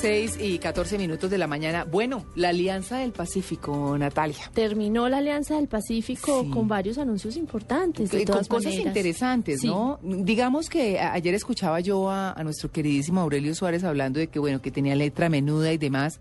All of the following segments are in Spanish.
6 y 14 minutos de la mañana. Bueno, la Alianza del Pacífico, Natalia. Terminó la Alianza del Pacífico Sí. con varios anuncios importantes. De Con cosas maneras. interesantes, Sí. ¿no? Digamos que ayer escuchaba yo a, a nuestro queridísimo Aurelio Suárez hablando de que, bueno, que tenía letra menuda y demás.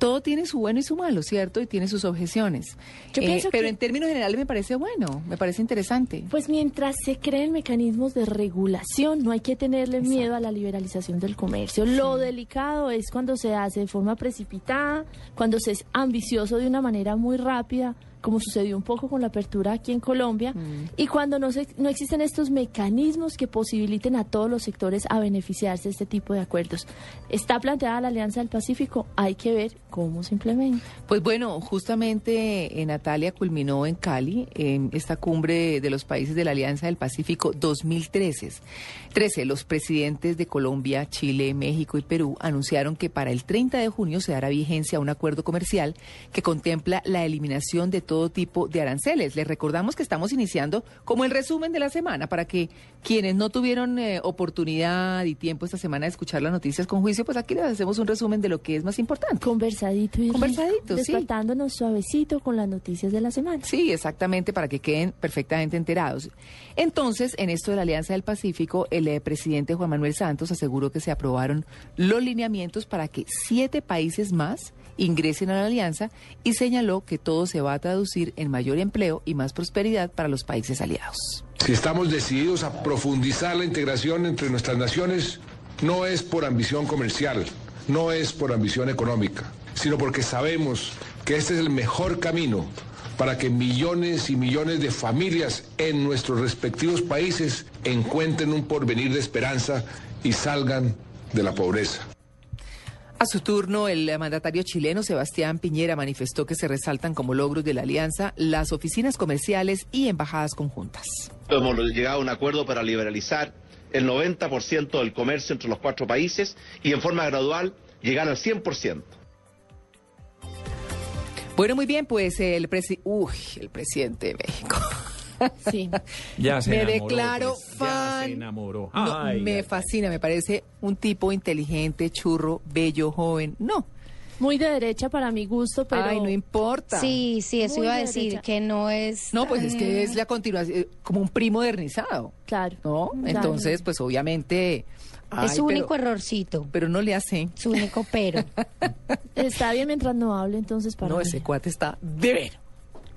Todo tiene su bueno y su malo, ¿cierto? Y tiene sus objeciones. Yo Eh, pienso pero que- en términos generales me parece bueno, me parece interesante. Pues mientras se creen mecanismos de regulación, no hay que tenerle miedo a la liberalización del comercio. Lo delicado es cuando se hace de forma precipitada, cuando se es ambicioso de una manera muy rápida, como sucedió un poco con la apertura aquí en Colombia, y cuando no, se, no existen estos mecanismos que posibiliten a todos los sectores a beneficiarse de este tipo de acuerdos. Está planteada la Alianza del Pacífico, hay que ver cómo se implementa. Pues bueno, justamente eh, Natalia culminó en Cali en esta cumbre de los países de la Alianza del Pacífico 2013. 13, los presidentes de Colombia, Chile, México y Perú anunciaron que para el 30 de junio se dará vigencia a un acuerdo comercial que contempla la eliminación de todo tipo de aranceles. Les recordamos que estamos iniciando como el resumen de la semana para que quienes no tuvieron eh, oportunidad y tiempo esta semana de escuchar las noticias con juicio, pues aquí les hacemos un resumen de lo que es más importante. Conversadito y rico, Conversadito, sí. despertándonos suavecito con las noticias de la semana. Sí, exactamente, para que queden perfectamente enterados. Entonces, en esto de la Alianza del Pacífico, el eh, presidente Juan Manuel Santos aseguró que se aprobaron los lineamientos para que siete países más ingresen a la alianza y señaló que todo se va a traducir en mayor empleo y más prosperidad para los países aliados. Si estamos decididos a profundizar la integración entre nuestras naciones, no es por ambición comercial, no es por ambición económica, sino porque sabemos que este es el mejor camino para que millones y millones de familias en nuestros respectivos países encuentren un porvenir de esperanza y salgan de la pobreza. A su turno, el mandatario chileno Sebastián Piñera manifestó que se resaltan como logros de la alianza las oficinas comerciales y embajadas conjuntas. Hemos llegado a un acuerdo para liberalizar el 90% del comercio entre los cuatro países y en forma gradual llegar al 100%. Bueno, muy bien, pues el, presi Uy, el presidente de México. Sí. Ya se me enamoró, declaro pues, fan. Ya se enamoró. No, Ay, me ay, fascina, me parece un tipo inteligente, churro, bello, joven. No, Muy de derecha para mi gusto, pero ay, no importa. Sí, sí, eso Muy iba a de decir, derecha. que no es... No, pues es que es la continuación, eh, como un primo modernizado, claro. ¿no? Claro. Entonces, pues obviamente... ay, Es su pero- único errorcito, Pero no le hace. su único pero. Está bien mientras no hable, entonces para No, mí. ese cuate está de ver.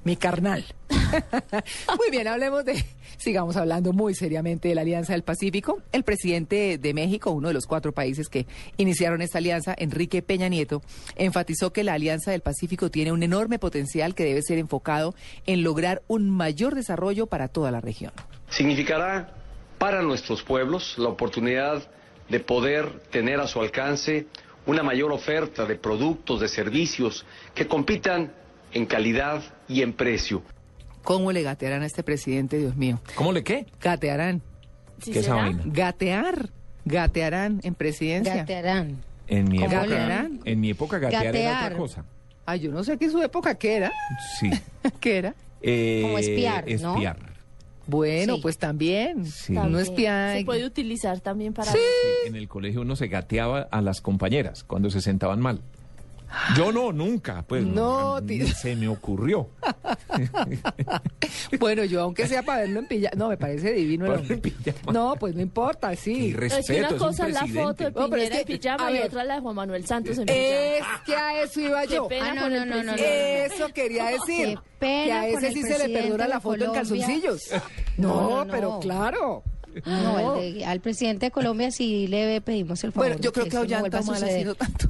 Mi carnal. muy bien, hablemos de. Sigamos hablando muy seriamente de la Alianza del Pacífico. El presidente de México, uno de los cuatro países que iniciaron esta alianza, Enrique Peña Nieto, enfatizó que la Alianza del Pacífico tiene un enorme potencial que debe ser enfocado en lograr un mayor desarrollo para toda la región. Significará para nuestros pueblos la oportunidad de poder tener a su alcance una mayor oferta de productos, de servicios que compitan en calidad y en precio. ¿Cómo le gatearán a este presidente, Dios mío? ¿Cómo le qué? Gatearán. ¿Sí ¿Qué esa será? vaina? Gatear. Gatearán en presidencia. Gatearán. En mi ¿Cómo época, en mi época gatear, era otra cosa. Ay, yo no sé qué en su época qué era. Sí. ¿Qué era? Eh, Como espiar, ¿no? Espiar. Bueno, Sí. pues también. Sí. No También. espía. Se puede utilizar también para... Sí, En el colegio uno se gateaba a las compañeras cuando se sentaban mal. Yo no, nunca. Pues No, ni tío. se me ocurrió. Bueno, yo aunque sea para verlo en pijama. No, me parece divino el hombre. No, pues no importa, Y sí. respeto, es que una es un cosa es la foto de No, pero es Piñera en que- pijama y otra la de Juan Manuel Santos en pijama. Es que a eso iba Qué yo. pena Ah, no, no, no, no, no. Eso quería decir. Qué pena que a ese sí se le de la foto en calzoncillos. No, No, no, pero no. claro. No, el de- al presidente de Colombia sí le pedimos el favor. Bueno, yo creo que no Ollanta Humala suceder. sí no tanto.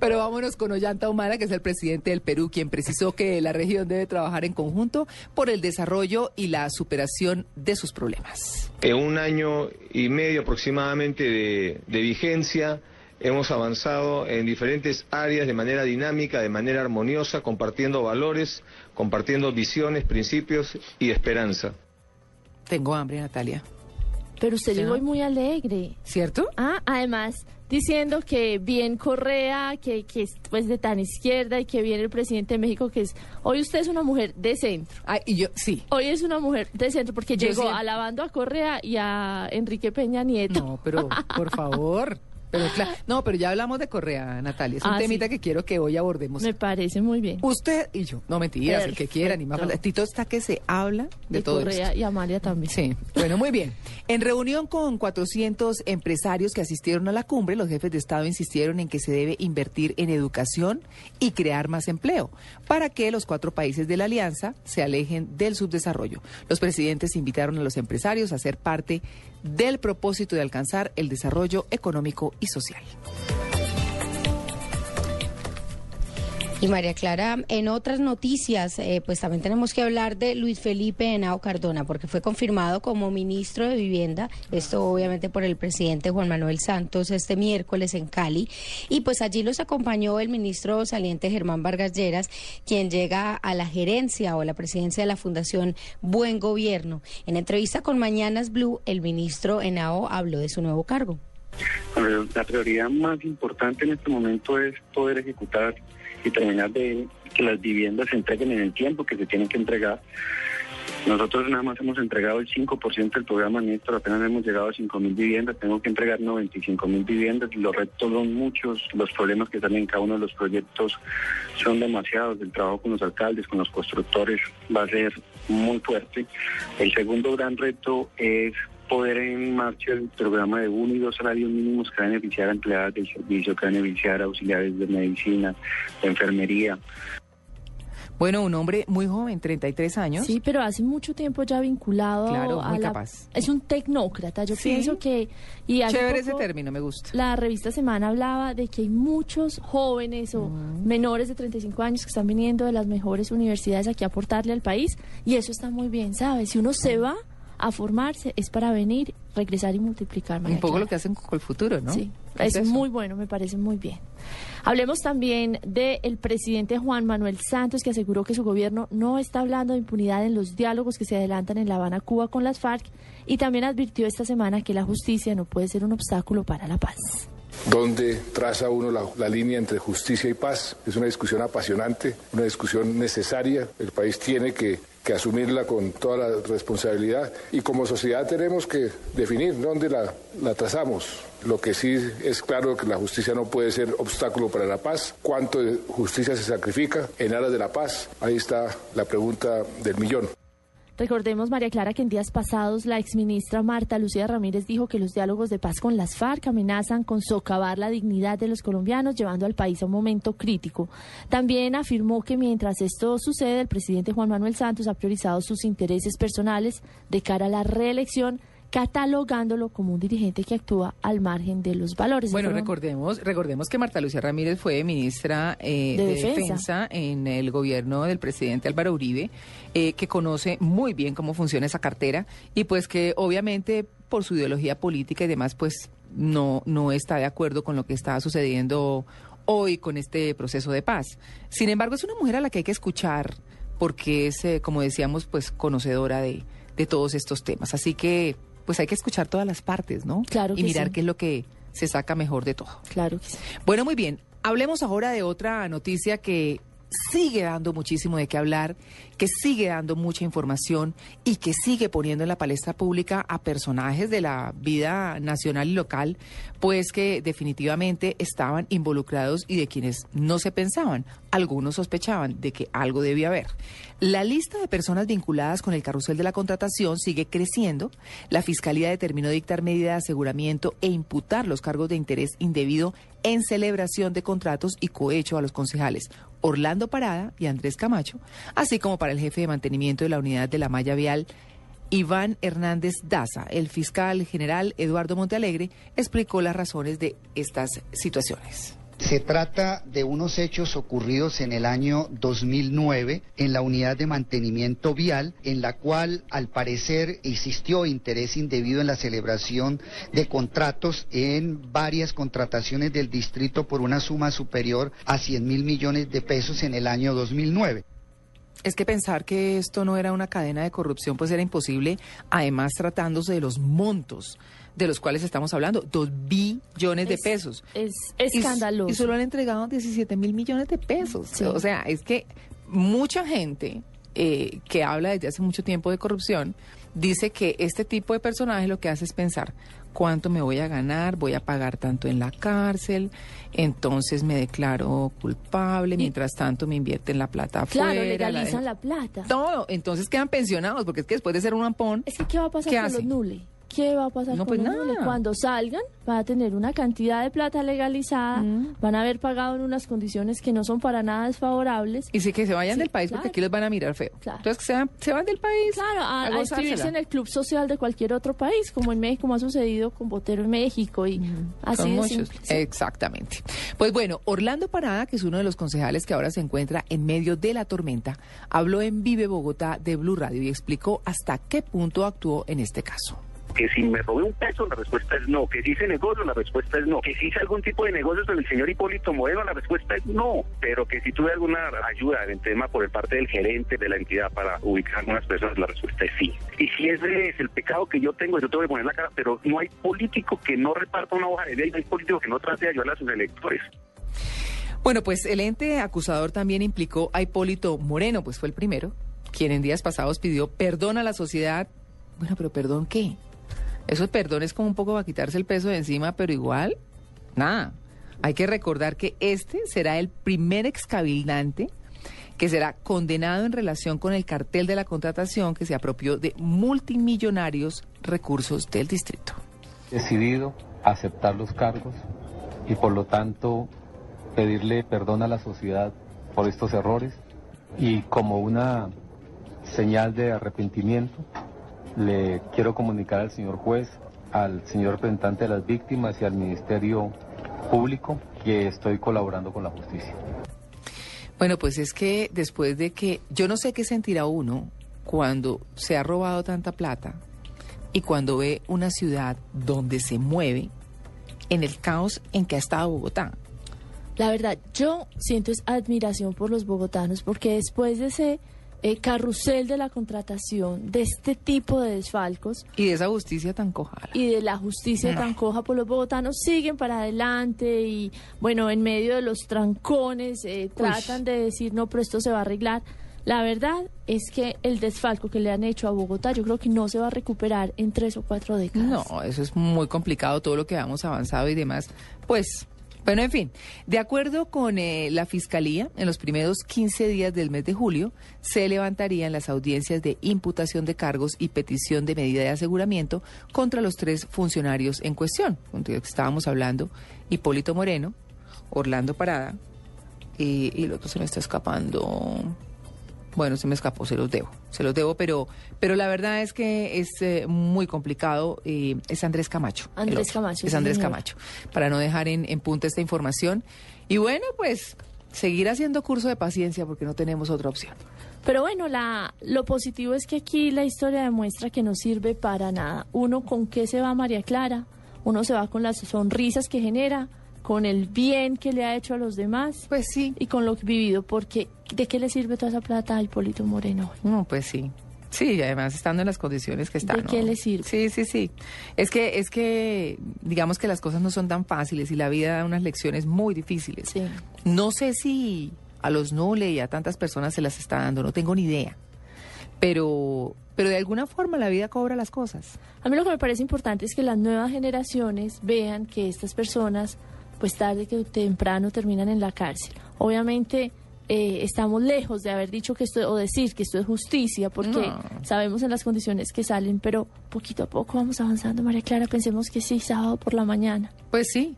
Pero vámonos con Ollanta Humala, que es el presidente del Perú, quien precisó que la región debe trabajar en conjunto por el desarrollo y la superación de sus problemas. En un año y medio aproximadamente de, de vigencia hemos avanzado en diferentes áreas de manera dinámica, de manera armoniosa, compartiendo valores, compartiendo visiones, principios y esperanza. Tengo hambre, Natalia. Pero usted llegó hoy muy alegre. ¿Cierto? Ah, además, diciendo que bien Correa, que, que es pues de tan izquierda y que viene el presidente de México, que es... Hoy usted es una mujer de centro. Ay, y yo, sí. Hoy es una mujer de centro porque Yo llegó siempre- alabando a Correa y a Enrique Peña Nieto. No, pero por favor. Pero claro, no, pero ya hablamos de Correa, Natalia. Es un Ah, temita sí. que quiero que hoy abordemos. Me parece muy bien. Usted y yo. No mentiras, el que quiera, ni más falta. Tito está que se habla de, De todo Correa esto. y Amalia también. Sí, bueno, muy bien. En reunión con 400 empresarios que asistieron a la cumbre, los jefes de Estado insistieron en que se debe invertir en educación y crear más empleo para que los cuatro países de la alianza se alejen del subdesarrollo. Los presidentes invitaron a los empresarios a ser parte del propósito de alcanzar el desarrollo económico y social. Y María Clara, en otras noticias, eh, pues también tenemos que hablar de Luis Felipe Henao Cardona, porque fue confirmado como ministro de Vivienda, esto obviamente por el presidente Juan Manuel Santos este miércoles en Cali, y pues allí los acompañó el ministro saliente Germán Vargas Lleras, quien llega a la gerencia o la presidencia de la Fundación Buen Gobierno. En entrevista con Mañanas Blue, el ministro Henao habló de su nuevo cargo. Bueno, La prioridad más importante en este momento es poder ejecutar y terminar de que las viviendas se entreguen en el tiempo que se tienen que entregar. Nosotros nada más hemos entregado el 5% del programa Néstor, apenas hemos llegado a 5.000 viviendas, tengo que entregar 95.000 viviendas, los retos son muchos, los problemas que salen en cada uno de los proyectos son demasiados, el trabajo con los alcaldes, con los constructores va a ser muy fuerte. El segundo gran reto es poder en marcha el programa de uno y dos salarios mínimos que van a beneficiar a empleadas del servicio, que van a beneficiar a auxiliares de medicina, de enfermería. Bueno, un hombre muy joven, 33 años. Sí, pero hace mucho tiempo ya vinculado Claro, a muy la- capaz. Es un tecnócrata. Yo Sí. pienso que... Y Chévere poco ese término, me gusta. La revista Semana hablaba de que hay muchos jóvenes o menores de 35 años que están viniendo de las mejores universidades aquí a aportarle al país y eso está muy bien, ¿sabes? Si uno se va a formarse es para venir, regresar y multiplicar. María Un poco Clara. lo que hacen con el futuro, ¿no? Sí, Es es, muy bueno, me parece muy bien. Hablemos también del presidente Juan Manuel Santos, que aseguró que su gobierno no está hablando de impunidad en los diálogos que se adelantan en La Habana, Cuba, con las FARC, y también advirtió esta semana que la justicia no puede ser un obstáculo para la paz. ¿Dónde traza uno la, la línea entre justicia y paz? Es una discusión apasionante, una discusión necesaria. El país tiene que, que asumirla con toda la responsabilidad y como sociedad tenemos que definir dónde la, la trazamos. Lo que sí es claro que la justicia no puede ser obstáculo para la paz. ¿Cuánto de justicia se sacrifica en aras de la paz? Ahí está la pregunta del millón. Recordemos, María Clara, que en días pasados la exministra Marta Lucía Ramírez dijo que los diálogos de paz con las FARC amenazan con socavar la dignidad de los colombianos, llevando al país a un momento crítico. También afirmó que mientras esto sucede, el presidente Juan Manuel Santos ha priorizado sus intereses personales de cara a la reelección, catalogándolo como un dirigente que actúa al margen de los valores. Bueno, recordemos, recordemos que Marta Lucía Ramírez fue ministra eh, De de, Defensa. defensa. en el gobierno del presidente Álvaro Uribe, eh, que conoce muy bien cómo funciona esa cartera y pues que obviamente por su ideología política y demás pues no, no está de acuerdo con lo que está sucediendo hoy con este proceso de paz. Sin embargo, es una mujer a la que hay que escuchar porque es, eh, como decíamos, pues conocedora de, de todos estos temas. Así que pues hay que escuchar todas las partes, ¿no? Claro y que mirar sí. qué es lo que se saca mejor de todo. Claro que sí. Bueno, muy bien. Hablemos ahora de otra noticia que sigue dando muchísimo de qué hablar, que sigue dando mucha información y que sigue poniendo en la palestra pública a personajes de la vida nacional y local, pues que definitivamente estaban involucrados y de quienes no se pensaban. Algunos sospechaban de que algo debía haber. La lista de personas vinculadas con el carrusel de la contratación sigue creciendo. La Fiscalía determinó dictar medida de aseguramiento e imputar los cargos de interés indebido en celebración de contratos y cohecho a los concejales Orlando Parada y Andrés Camacho, así como para el jefe de mantenimiento de la unidad de la malla vial Iván Hernández Daza, el fiscal general Eduardo Montealegre, explicó las razones de estas situaciones. Se trata de unos hechos ocurridos en el año 2009 en la unidad de mantenimiento vial, en la cual al parecer existió interés indebido en la celebración de contratos en varias contrataciones del distrito por una suma superior a 100 mil millones de pesos en el año 2009. Es que pensar que esto no era una cadena de corrupción pues era imposible, además tratándose de los montos de los cuales estamos hablando, dos billones de pesos. Es escandaloso. Y, solo han entregado 17 mil millones de pesos. O sea, es que mucha gente eh, que habla desde hace mucho tiempo de corrupción dice que este tipo de personaje lo que hace es pensar cuánto me voy a ganar, voy a pagar tanto en la cárcel, entonces me declaro culpable, mientras tanto me invierten la plata afuera. Claro, legalizan la, plata. Todo, entonces quedan pensionados, porque es que después de ser un ampón... Es que ¿qué va a pasar con los nules? ¿Qué va a pasar no, con pues los nada. Cuando salgan, van a tener una cantidad de plata legalizada, van a haber pagado en unas condiciones que no son para nada desfavorables. Y sí que se vayan Sí, del país claro. porque aquí los van a mirar feo. Claro. Entonces que se van, se van del país. Claro, a, a inscribirse en el club social de cualquier otro país, como en México, como ha sucedido con Botero en México y así Son de muchos. Sí. Exactamente. Pues bueno, Orlando Parada, que es uno de los concejales que ahora se encuentra en medio de la tormenta, habló en Vive Bogotá de Blue Radio y explicó hasta qué punto actuó en este caso. Que si me robé un peso, la respuesta es no. Que si hice negocio, la respuesta es no. Que si hice algún tipo de negocios con el señor Hipólito Moreno, la respuesta es no. Pero que si tuve alguna ayuda en el tema por el parte del gerente de la entidad para ubicar a algunas personas, la respuesta es sí. Y si ese es el pecado que yo tengo, yo tengo que poner la cara, pero no hay político que no reparta una hoja de vida y no hay político que no trate de ayudar a sus electores. Bueno, pues el ente acusador también implicó a Hipólito Moreno, pues fue el primero, quien en días pasados pidió perdón a la sociedad. Bueno, pero perdón qué? Eso de perdón es como un poco para quitarse el peso de encima, pero igual, nada. Hay que recordar que este será el primer excabildante que será condenado en relación con el cartel de la contratación que se apropió de multimillonarios recursos del distrito. decidido aceptar los cargos y por lo tanto pedirle perdón a la sociedad por estos errores y como una señal de arrepentimiento le quiero comunicar al señor juez, al señor representante de las víctimas y al Ministerio Público que estoy colaborando con la justicia. Bueno, pues es que después de que yo no sé qué sentirá uno cuando se ha robado tanta plata y cuando ve una ciudad donde se mueve en el caos en que ha estado Bogotá. La verdad, yo siento es admiración por los bogotanos, porque después de ese eh, carrusel de la contratación, de este tipo de desfalcos Y de esa justicia tan cojada. y de la justicia tan coja por los bogotanos, siguen para adelante y, bueno, en medio de los trancones, eh, tratan de decir, no, pero esto se va a arreglar. La verdad es que el desfalco que le han hecho a Bogotá, yo creo que no se va a recuperar en tres o cuatro décadas. No, eso es muy complicado, todo lo que hemos avanzado y demás. Pues, bueno, en fin, de acuerdo con eh, la Fiscalía, en los primeros 15 días del mes de julio se levantarían las audiencias de imputación de cargos y petición de medida de aseguramiento contra los tres funcionarios en cuestión, con los que estábamos hablando, Hipólito Moreno, Orlando Parada y, y el otro se me está escapando. Bueno, se me escapó, se los debo, se los debo, pero, pero la verdad es que es eh, muy complicado. eh, es Andrés Camacho. Andrés. Camacho, Es Andrés señor. Camacho, para no dejar en, en punta esta información. Y bueno, pues seguir haciendo curso de paciencia porque no tenemos otra opción. Pero bueno, la, lo positivo es que aquí la historia demuestra que no sirve para nada. Uno con qué se va María Clara, uno se va con las sonrisas que genera, con el bien que le ha hecho a los demás. Pues sí. Y con lo vivido, porque ¿de qué le sirve toda esa plata a Hipólito Moreno? No, pues sí. Sí, además estando en las condiciones que están. ¿De qué ¿no? le sirve? Sí, sí, sí. Es que, es que, digamos que las cosas no son tan fáciles y la vida da unas lecciones muy difíciles. Sí. No sé si a los Nule y a tantas personas se las está dando, no tengo ni idea. Pero, pero de alguna forma la vida cobra las cosas. A mí lo que me parece importante es que las nuevas generaciones vean que estas personas, pues tarde que temprano, terminan en la cárcel. Obviamente eh, estamos lejos de haber dicho que esto, o decir que esto es justicia, porque No. sabemos en las condiciones que salen, pero poquito a poco vamos avanzando, María Clara. Pensemos que sí, sábado por la mañana. Pues sí,